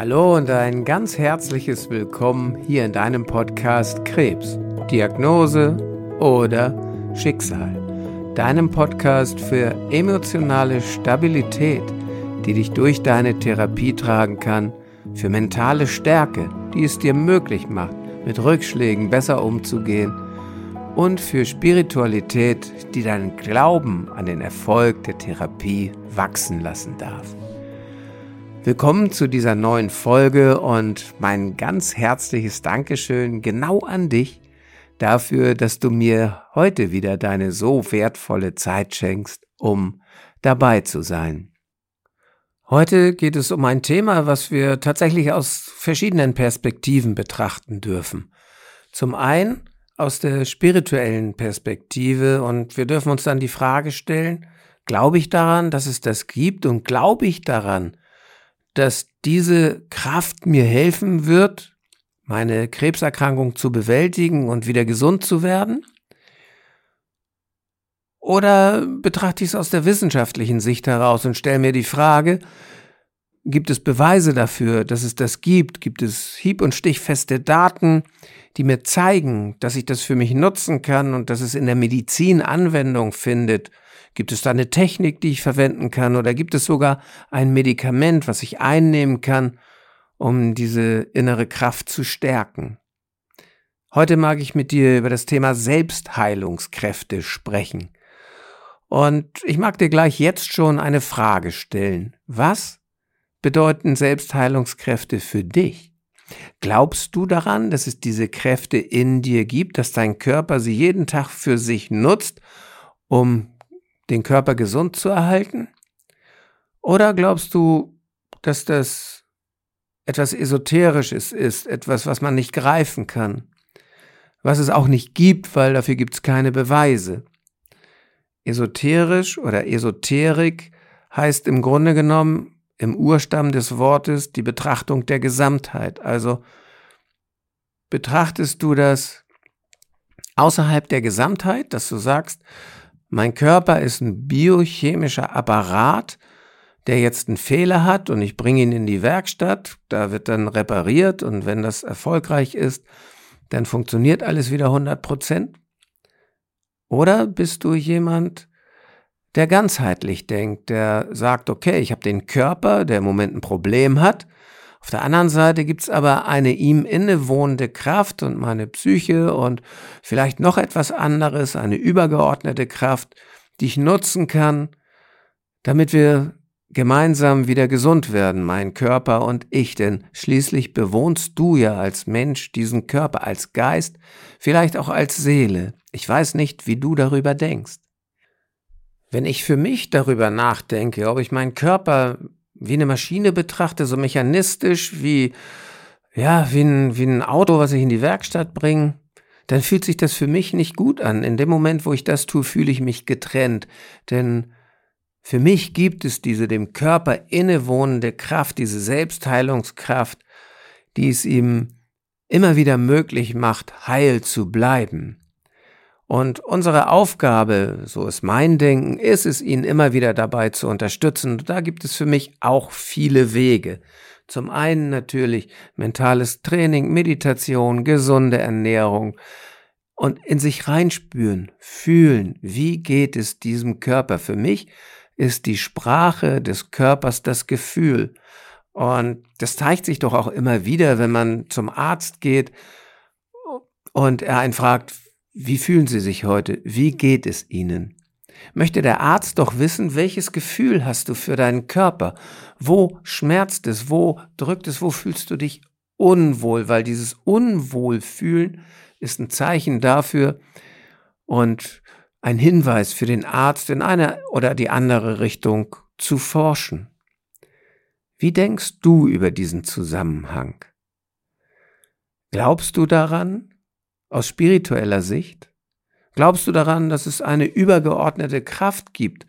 Hallo und ein ganz herzliches Willkommen hier in deinem Podcast Krebs, Diagnose oder Schicksal. Deinem Podcast für emotionale Stabilität, die dich durch deine Therapie tragen kann, für mentale Stärke, die es dir möglich macht, mit Rückschlägen besser umzugehen und für Spiritualität, die deinen Glauben an den Erfolg der Therapie wachsen lassen darf. Willkommen zu dieser neuen Folge und mein ganz herzliches Dankeschön genau an dich dafür, dass du mir heute wieder deine so wertvolle Zeit schenkst, um dabei zu sein. Heute geht es um ein Thema, was wir tatsächlich aus verschiedenen Perspektiven betrachten dürfen. Zum einen aus der spirituellen Perspektive und wir dürfen uns dann die Frage stellen, glaube ich daran, dass es das gibt und glaube ich daran, dass diese Kraft mir helfen wird, meine Krebserkrankung zu bewältigen und wieder gesund zu werden? Oder betrachte ich es aus der wissenschaftlichen Sicht heraus und stelle mir die Frage, gibt es Beweise dafür, dass es das gibt? Gibt es hieb- und stichfeste Daten, die mir zeigen, dass ich das für mich nutzen kann und dass es in der Medizin Anwendung findet Gibt es da eine Technik, die ich verwenden kann oder gibt es sogar ein Medikament, was ich einnehmen kann, um diese innere Kraft zu stärken? Heute mag ich mit dir über das Thema Selbstheilungskräfte sprechen. Und ich mag dir gleich jetzt schon eine Frage stellen. Was bedeuten Selbstheilungskräfte für dich? Glaubst du daran, dass es diese Kräfte in dir gibt, dass dein Körper sie jeden Tag für sich nutzt, um den Körper gesund zu erhalten? Oder glaubst du, dass das etwas Esoterisches ist, etwas, was man nicht greifen kann, was es auch nicht gibt, weil dafür gibt es keine Beweise? Esoterisch oder Esoterik heißt im Grunde genommen im Urstamm des Wortes die Betrachtung der Gesamtheit. Also betrachtest du das außerhalb der Gesamtheit, dass du sagst, mein Körper ist ein biochemischer Apparat, der jetzt einen Fehler hat und ich bringe ihn in die Werkstatt, da wird dann repariert und wenn das erfolgreich ist, dann funktioniert alles wieder 100 Prozent? Oder bist du jemand, der ganzheitlich denkt, der sagt, okay, ich habe den Körper, der im Moment ein Problem hat, auf der anderen Seite gibt's aber eine ihm innewohnende Kraft und meine Psyche und vielleicht noch etwas anderes, eine übergeordnete Kraft, die ich nutzen kann, damit wir gemeinsam wieder gesund werden, mein Körper und ich, denn schließlich bewohnst du ja als Mensch diesen Körper, als Geist, vielleicht auch als Seele. Ich weiß nicht, wie du darüber denkst. Wenn ich für mich darüber nachdenke, ob ich meinen Körper wie eine Maschine betrachte, so mechanistisch wie, ja, wie ein, wie ein Auto, was ich in die Werkstatt bringe, dann fühlt sich das für mich nicht gut an. In dem Moment, wo ich das tue, fühle ich mich getrennt. Denn für mich gibt es diese dem Körper innewohnende Kraft, diese Selbstheilungskraft, die es ihm immer wieder möglich macht, heil zu bleiben. Und unsere Aufgabe, so ist mein Denken, ist es, ihn immer wieder dabei zu unterstützen. Da gibt es für mich auch viele Wege. Zum einen natürlich mentales Training, Meditation, gesunde Ernährung und in sich reinspüren, fühlen, wie geht es diesem Körper. Für mich ist die Sprache des Körpers das Gefühl. Und das zeigt sich doch auch immer wieder, wenn man zum Arzt geht und er einen fragt, wie fühlen Sie sich heute? Wie geht es Ihnen? Möchte der Arzt doch wissen, welches Gefühl hast du für deinen Körper? Wo schmerzt es? Wo drückt es? Wo fühlst du dich unwohl? Weil dieses Unwohlfühlen ist ein Zeichen dafür und ein Hinweis für den Arzt in eine oder die andere Richtung zu forschen. Wie denkst du über diesen Zusammenhang? Glaubst du daran, aus spiritueller Sicht? Glaubst du daran, dass es eine übergeordnete Kraft gibt?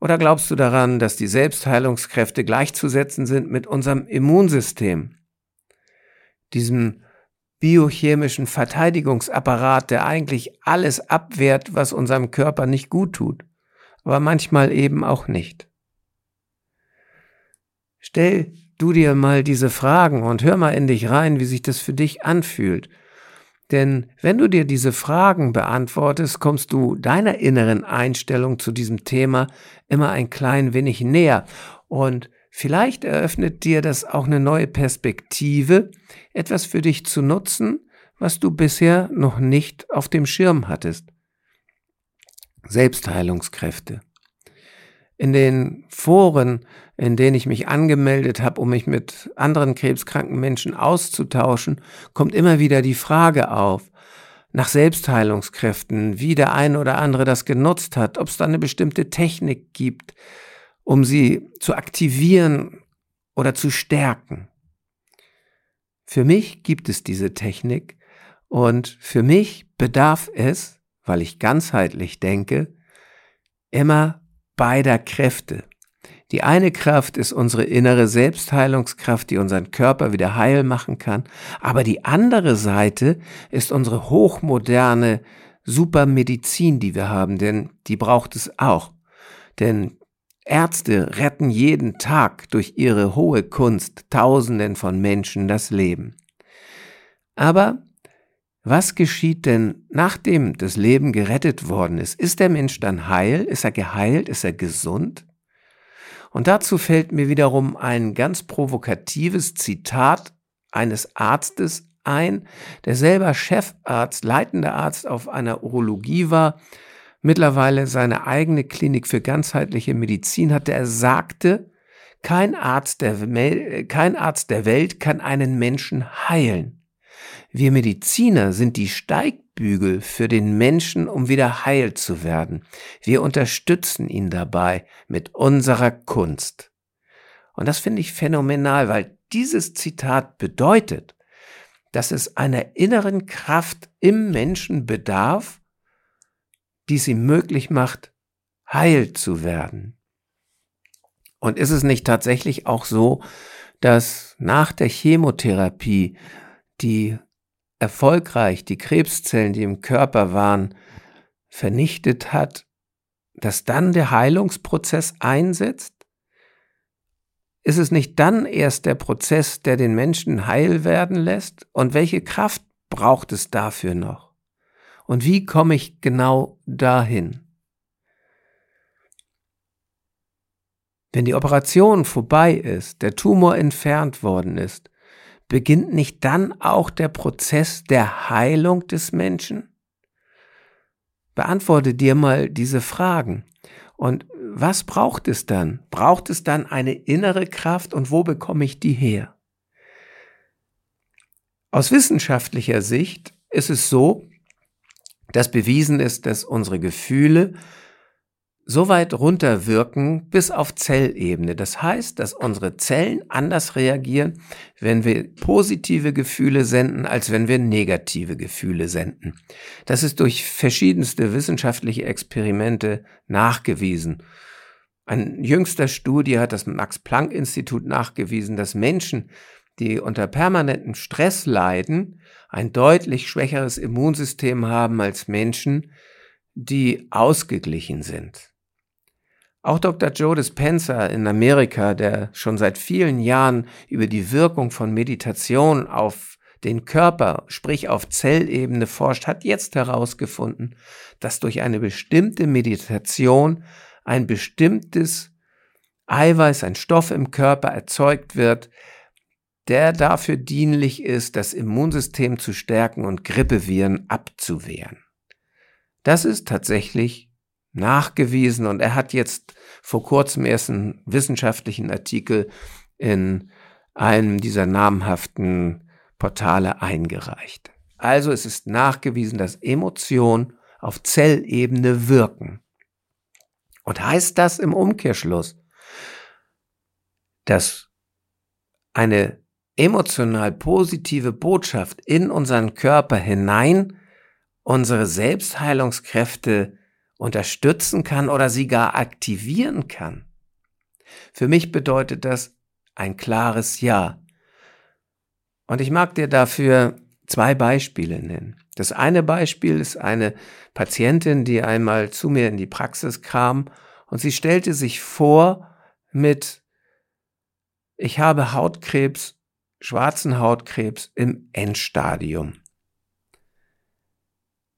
Oder glaubst du daran, dass die Selbstheilungskräfte gleichzusetzen sind mit unserem Immunsystem? Diesem biochemischen Verteidigungsapparat, der eigentlich alles abwehrt, was unserem Körper nicht gut tut, aber manchmal eben auch nicht. Stell du dir mal diese Fragen und hör mal in dich rein, wie sich das für dich anfühlt. Denn wenn du dir diese Fragen beantwortest, kommst du deiner inneren Einstellung zu diesem Thema immer ein klein wenig näher. Und vielleicht eröffnet dir das auch eine neue Perspektive, etwas für dich zu nutzen, was du bisher noch nicht auf dem Schirm hattest. Selbstheilungskräfte. In den Foren, in denen ich mich angemeldet habe, um mich mit anderen krebskranken Menschen auszutauschen, kommt immer wieder die Frage auf nach Selbstheilungskräften, wie der eine oder andere das genutzt hat, ob es da eine bestimmte Technik gibt, um sie zu aktivieren oder zu stärken. Für mich gibt es diese Technik und für mich bedarf es weil ich ganzheitlich denke, immer beider Kräfte. Die eine Kraft ist unsere innere Selbstheilungskraft, die unseren Körper wieder heil machen kann, aber die andere Seite ist unsere hochmoderne Supermedizin, die wir haben, denn die braucht es auch. Denn Ärzte retten jeden Tag durch ihre hohe Kunst Tausenden von Menschen das Leben. Aber was geschieht denn, nachdem das Leben gerettet worden ist? Ist der Mensch dann heil? Ist er geheilt? Ist er gesund? Und dazu fällt mir wiederum ein ganz provokatives Zitat eines Arztes ein, der selber Chefarzt, leitender Arzt auf einer Urologie war, mittlerweile seine eigene Klinik für ganzheitliche Medizin hatte. Er sagte, kein Arzt der, kein Arzt der Welt kann einen Menschen heilen. Wir Mediziner sind die Steigbügel für den Menschen, um wieder heil zu werden. Wir unterstützen ihn dabei mit unserer Kunst. Und das finde ich phänomenal, weil dieses Zitat bedeutet, dass es einer inneren Kraft im Menschen bedarf, die sie möglich macht, heil zu werden. Und ist es nicht tatsächlich auch so, dass nach der Chemotherapie die erfolgreich die Krebszellen, die im Körper waren, vernichtet hat, dass dann der Heilungsprozess einsetzt? Ist es nicht dann erst der Prozess, der den Menschen heil werden lässt? Und welche Kraft braucht es dafür noch? Und wie komme ich genau dahin? Wenn die Operation vorbei ist, der Tumor entfernt worden ist, beginnt nicht dann auch der Prozess der Heilung des Menschen? Beantworte dir mal diese Fragen. Und was braucht es dann? Braucht es dann eine innere Kraft und wo bekomme ich die her? Aus wissenschaftlicher Sicht ist es so, dass bewiesen ist, dass unsere Gefühle so weit runterwirken bis auf Zellebene. Das heißt, dass unsere Zellen anders reagieren, wenn wir positive Gefühle senden, als wenn wir negative Gefühle senden. Das ist durch verschiedenste wissenschaftliche Experimente nachgewiesen. Ein jüngster Studie hat das Max-Planck-Institut nachgewiesen, dass Menschen, die unter permanentem Stress leiden, ein deutlich schwächeres Immunsystem haben als Menschen, die ausgeglichen sind. Auch Dr. Joe Dispenza in Amerika, der schon seit vielen Jahren über die Wirkung von Meditation auf den Körper, sprich auf Zellebene forscht, hat jetzt herausgefunden, dass durch eine bestimmte Meditation ein bestimmtes Eiweiß, ein Stoff im Körper erzeugt wird, der dafür dienlich ist, das Immunsystem zu stärken und Grippeviren abzuwehren. Das ist tatsächlich nachgewiesen und er hat jetzt vor kurzem erst einen wissenschaftlichen Artikel in einem dieser namhaften Portale eingereicht. Also es ist nachgewiesen, dass Emotionen auf Zellebene wirken. Und heißt das im Umkehrschluss, dass eine emotional positive Botschaft in unseren Körper hinein unsere Selbstheilungskräfte unterstützen kann oder sie gar aktivieren kann. Für mich bedeutet das ein klares Ja. Und ich mag dir dafür zwei Beispiele nennen. Das eine Beispiel ist eine Patientin, die einmal zu mir in die Praxis kam und sie stellte sich vor, mit ich habe Hautkrebs, schwarzen Hautkrebs im Endstadium.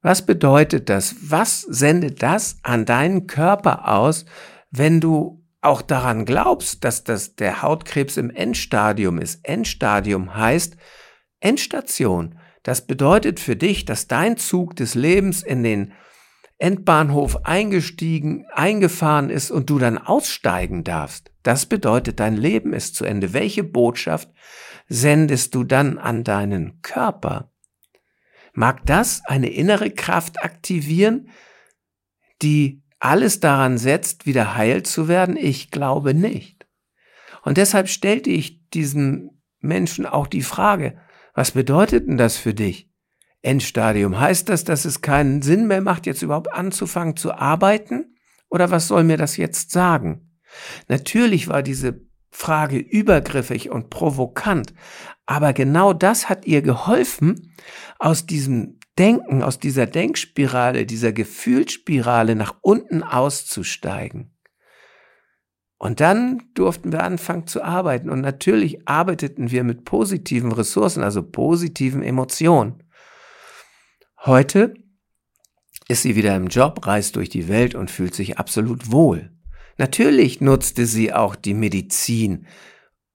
Was bedeutet das? Was sendet das an deinen Körper aus, wenn du auch daran glaubst, dass das der Hautkrebs im Endstadium ist? Endstadium heißt Endstation. Das bedeutet für dich, dass dein Zug des Lebens in den Endbahnhof eingestiegen, eingefahren ist und du dann aussteigen darfst. Das bedeutet, dein Leben ist zu Ende. Welche Botschaft sendest du dann an deinen Körper? Mag das eine innere Kraft aktivieren, die alles daran setzt, wieder heil zu werden? Ich glaube nicht. Und deshalb stellte ich diesen Menschen auch die Frage, was bedeutet denn das für dich? Endstadium. Heißt das, dass es keinen Sinn mehr macht, jetzt überhaupt anzufangen zu arbeiten? Oder was soll mir das jetzt sagen? Natürlich war diese Frage übergriffig und provokant. Aber genau das hat ihr geholfen, aus diesem Denken, aus dieser Denkspirale, dieser Gefühlsspirale nach unten auszusteigen. Und dann durften wir anfangen zu arbeiten. Und natürlich arbeiteten wir mit positiven Ressourcen, also positiven Emotionen. Heute ist sie wieder im Job, reist durch die Welt und fühlt sich absolut wohl. Natürlich nutzte sie auch die Medizin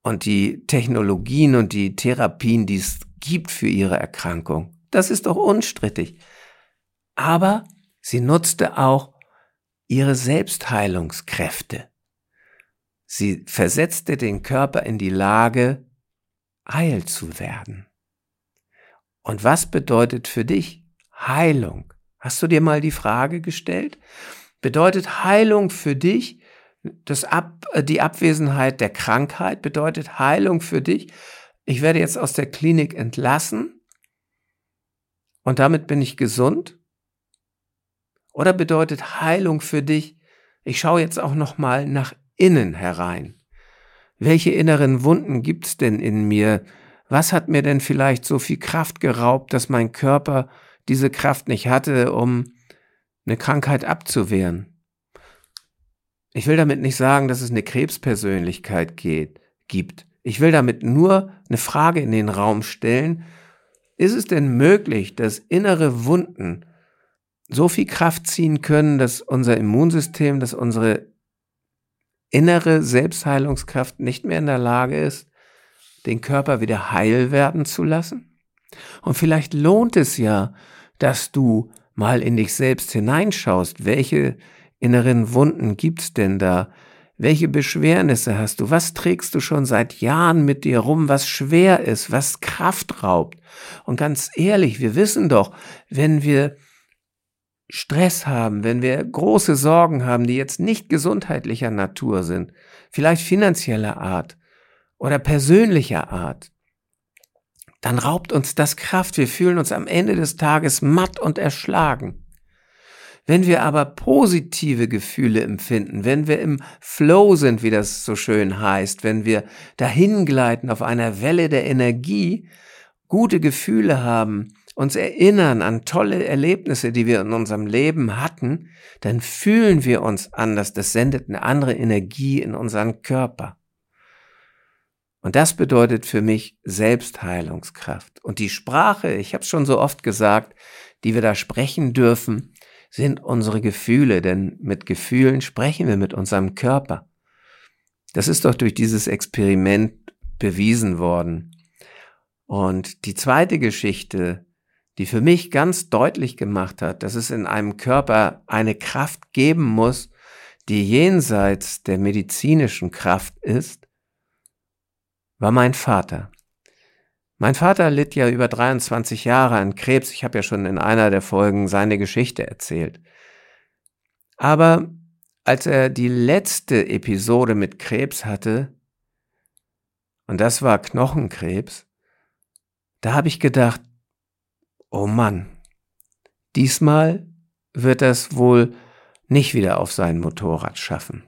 und die Technologien und die Therapien, die es gibt für ihre Erkrankung. Das ist doch unstrittig. Aber sie nutzte auch ihre Selbstheilungskräfte. Sie versetzte den Körper in die Lage, heil zu werden. Und was bedeutet für dich Heilung? Hast du dir mal die Frage gestellt? Bedeutet Heilung für dich, das Ab, äh, die Abwesenheit der Krankheit bedeutet Heilung für dich. Ich werde jetzt aus der Klinik entlassen und damit bin ich gesund. Oder bedeutet Heilung für dich, ich schaue jetzt auch noch mal nach innen herein. Welche inneren Wunden gibt's denn in mir? Was hat mir denn vielleicht so viel Kraft geraubt, dass mein Körper diese Kraft nicht hatte, um eine Krankheit abzuwehren? Ich will damit nicht sagen, dass es eine Krebspersönlichkeit geht, gibt. Ich will damit nur eine Frage in den Raum stellen. Ist es denn möglich, dass innere Wunden so viel Kraft ziehen können, dass unser Immunsystem, dass unsere innere Selbstheilungskraft nicht mehr in der Lage ist, den Körper wieder heil werden zu lassen? Und vielleicht lohnt es ja, dass du mal in dich selbst hineinschaust, welche inneren Wunden gibt's denn da? Welche Beschwernisse hast du? Was trägst du schon seit Jahren mit dir rum, was schwer ist, was Kraft raubt? Und ganz ehrlich, wir wissen doch, wenn wir Stress haben, wenn wir große Sorgen haben, die jetzt nicht gesundheitlicher Natur sind, vielleicht finanzieller Art oder persönlicher Art, dann raubt uns das Kraft. Wir fühlen uns am Ende des Tages matt und erschlagen. Wenn wir aber positive Gefühle empfinden, wenn wir im Flow sind, wie das so schön heißt, wenn wir dahingleiten auf einer Welle der Energie, gute Gefühle haben, uns erinnern an tolle Erlebnisse, die wir in unserem Leben hatten, dann fühlen wir uns anders. Das sendet eine andere Energie in unseren Körper. Und das bedeutet für mich Selbstheilungskraft. Und die Sprache, ich habe es schon so oft gesagt, die wir da sprechen dürfen, sind unsere Gefühle, denn mit Gefühlen sprechen wir mit unserem Körper. Das ist doch durch dieses Experiment bewiesen worden. Und die zweite Geschichte, die für mich ganz deutlich gemacht hat, dass es in einem Körper eine Kraft geben muss, die jenseits der medizinischen Kraft ist, war mein Vater. Mein Vater litt ja über 23 Jahre an Krebs. Ich habe ja schon in einer der Folgen seine Geschichte erzählt. Aber als er die letzte Episode mit Krebs hatte, und das war Knochenkrebs, da habe ich gedacht, oh Mann, diesmal wird das wohl nicht wieder auf sein Motorrad schaffen.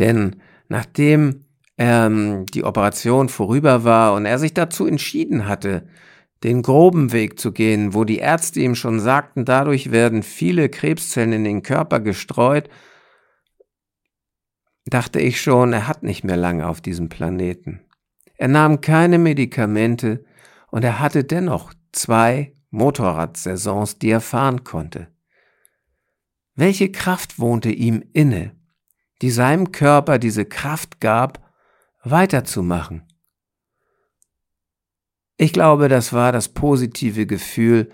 Denn nachdem ähm, die Operation vorüber war und er sich dazu entschieden hatte, den groben Weg zu gehen, wo die Ärzte ihm schon sagten, dadurch werden viele Krebszellen in den Körper gestreut, dachte ich schon, er hat nicht mehr lange auf diesem Planeten. Er nahm keine Medikamente und er hatte dennoch zwei Motorradsaisons, die er fahren konnte. Welche Kraft wohnte ihm inne, die seinem Körper diese Kraft gab, weiterzumachen? Ich glaube, das war das positive Gefühl,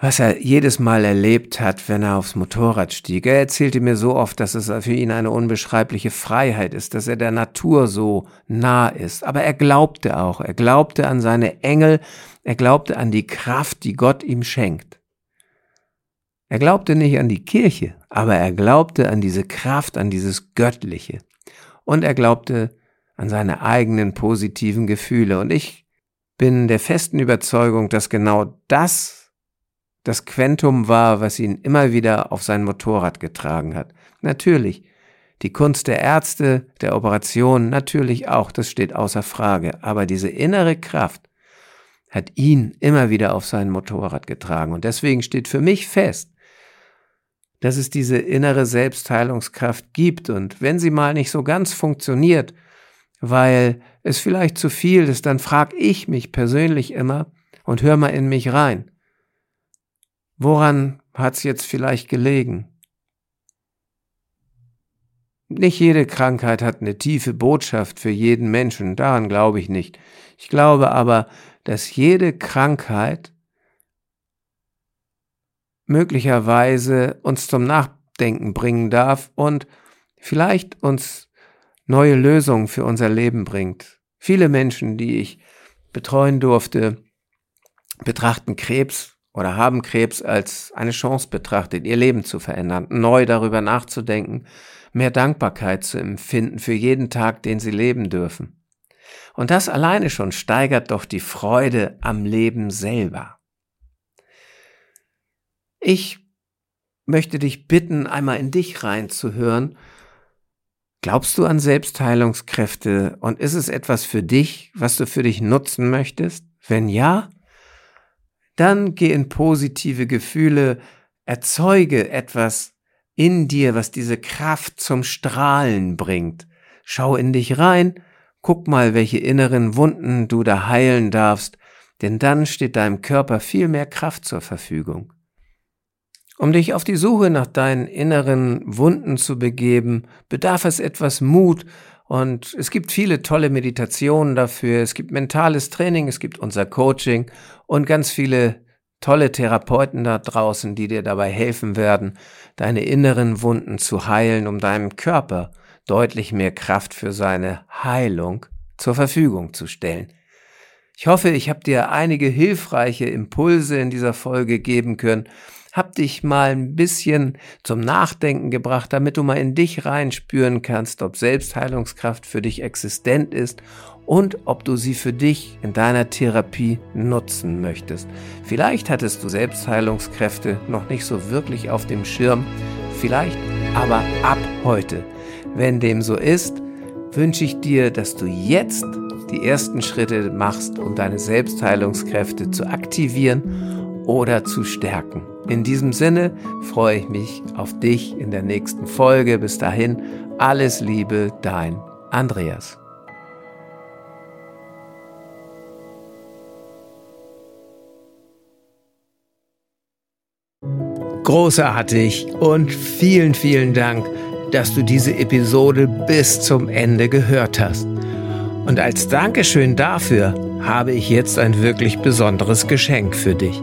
was er jedes Mal erlebt hat, wenn er aufs Motorrad stieg. Er erzählte mir so oft, dass es für ihn eine unbeschreibliche Freiheit ist, dass er der Natur so nah ist. Aber er glaubte auch, er glaubte an seine Engel, er glaubte an die Kraft, die Gott ihm schenkt. Er glaubte nicht an die Kirche, aber er glaubte an diese Kraft, an dieses Göttliche. Und er glaubte an seine eigenen positiven Gefühle. Und ich bin der festen Überzeugung, dass genau das das Quentum war, was ihn immer wieder auf sein Motorrad getragen hat. Natürlich. Die Kunst der Ärzte, der Operation, natürlich auch, das steht außer Frage. Aber diese innere Kraft hat ihn immer wieder auf sein Motorrad getragen. Und deswegen steht für mich fest, dass es diese innere Selbstheilungskraft gibt. Und wenn sie mal nicht so ganz funktioniert, weil es vielleicht zu viel ist, dann frage ich mich persönlich immer und hör mal in mich rein. Woran hat's jetzt vielleicht gelegen? Nicht jede Krankheit hat eine tiefe Botschaft für jeden Menschen, daran glaube ich nicht. Ich glaube aber, dass jede Krankheit möglicherweise uns zum Nachdenken bringen darf und vielleicht uns neue Lösungen für unser Leben bringt. Viele Menschen, die ich betreuen durfte, betrachten Krebs oder haben Krebs als eine Chance betrachtet, ihr Leben zu verändern, neu darüber nachzudenken, mehr Dankbarkeit zu empfinden für jeden Tag, den sie leben dürfen. Und das alleine schon steigert doch die Freude am Leben selber. Ich möchte dich bitten, einmal in dich reinzuhören. Glaubst du an Selbstheilungskräfte und ist es etwas für dich, was du für dich nutzen möchtest? Wenn ja, dann geh in positive Gefühle, erzeuge etwas in dir, was diese Kraft zum Strahlen bringt. Schau in dich rein, guck mal, welche inneren Wunden du da heilen darfst, denn dann steht deinem Körper viel mehr Kraft zur Verfügung. Um dich auf die Suche nach deinen inneren Wunden zu begeben, bedarf es etwas Mut und es gibt viele tolle Meditationen dafür, es gibt mentales Training, es gibt unser Coaching und ganz viele tolle Therapeuten da draußen, die dir dabei helfen werden, deine inneren Wunden zu heilen, um deinem Körper deutlich mehr Kraft für seine Heilung zur Verfügung zu stellen. Ich hoffe, ich habe dir einige hilfreiche Impulse in dieser Folge geben können hab dich mal ein bisschen zum Nachdenken gebracht, damit du mal in dich reinspüren kannst, ob Selbstheilungskraft für dich existent ist und ob du sie für dich in deiner Therapie nutzen möchtest. Vielleicht hattest du Selbstheilungskräfte noch nicht so wirklich auf dem Schirm, vielleicht aber ab heute. Wenn dem so ist, wünsche ich dir, dass du jetzt die ersten Schritte machst, um deine Selbstheilungskräfte zu aktivieren oder zu stärken. In diesem Sinne freue ich mich auf dich in der nächsten Folge. Bis dahin, alles Liebe, dein Andreas. Großartig und vielen, vielen Dank, dass du diese Episode bis zum Ende gehört hast. Und als Dankeschön dafür habe ich jetzt ein wirklich besonderes Geschenk für dich.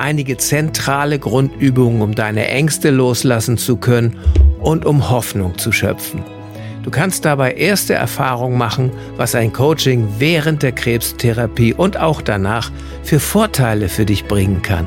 einige zentrale Grundübungen, um deine Ängste loslassen zu können und um Hoffnung zu schöpfen. Du kannst dabei erste Erfahrungen machen, was ein Coaching während der Krebstherapie und auch danach für Vorteile für dich bringen kann.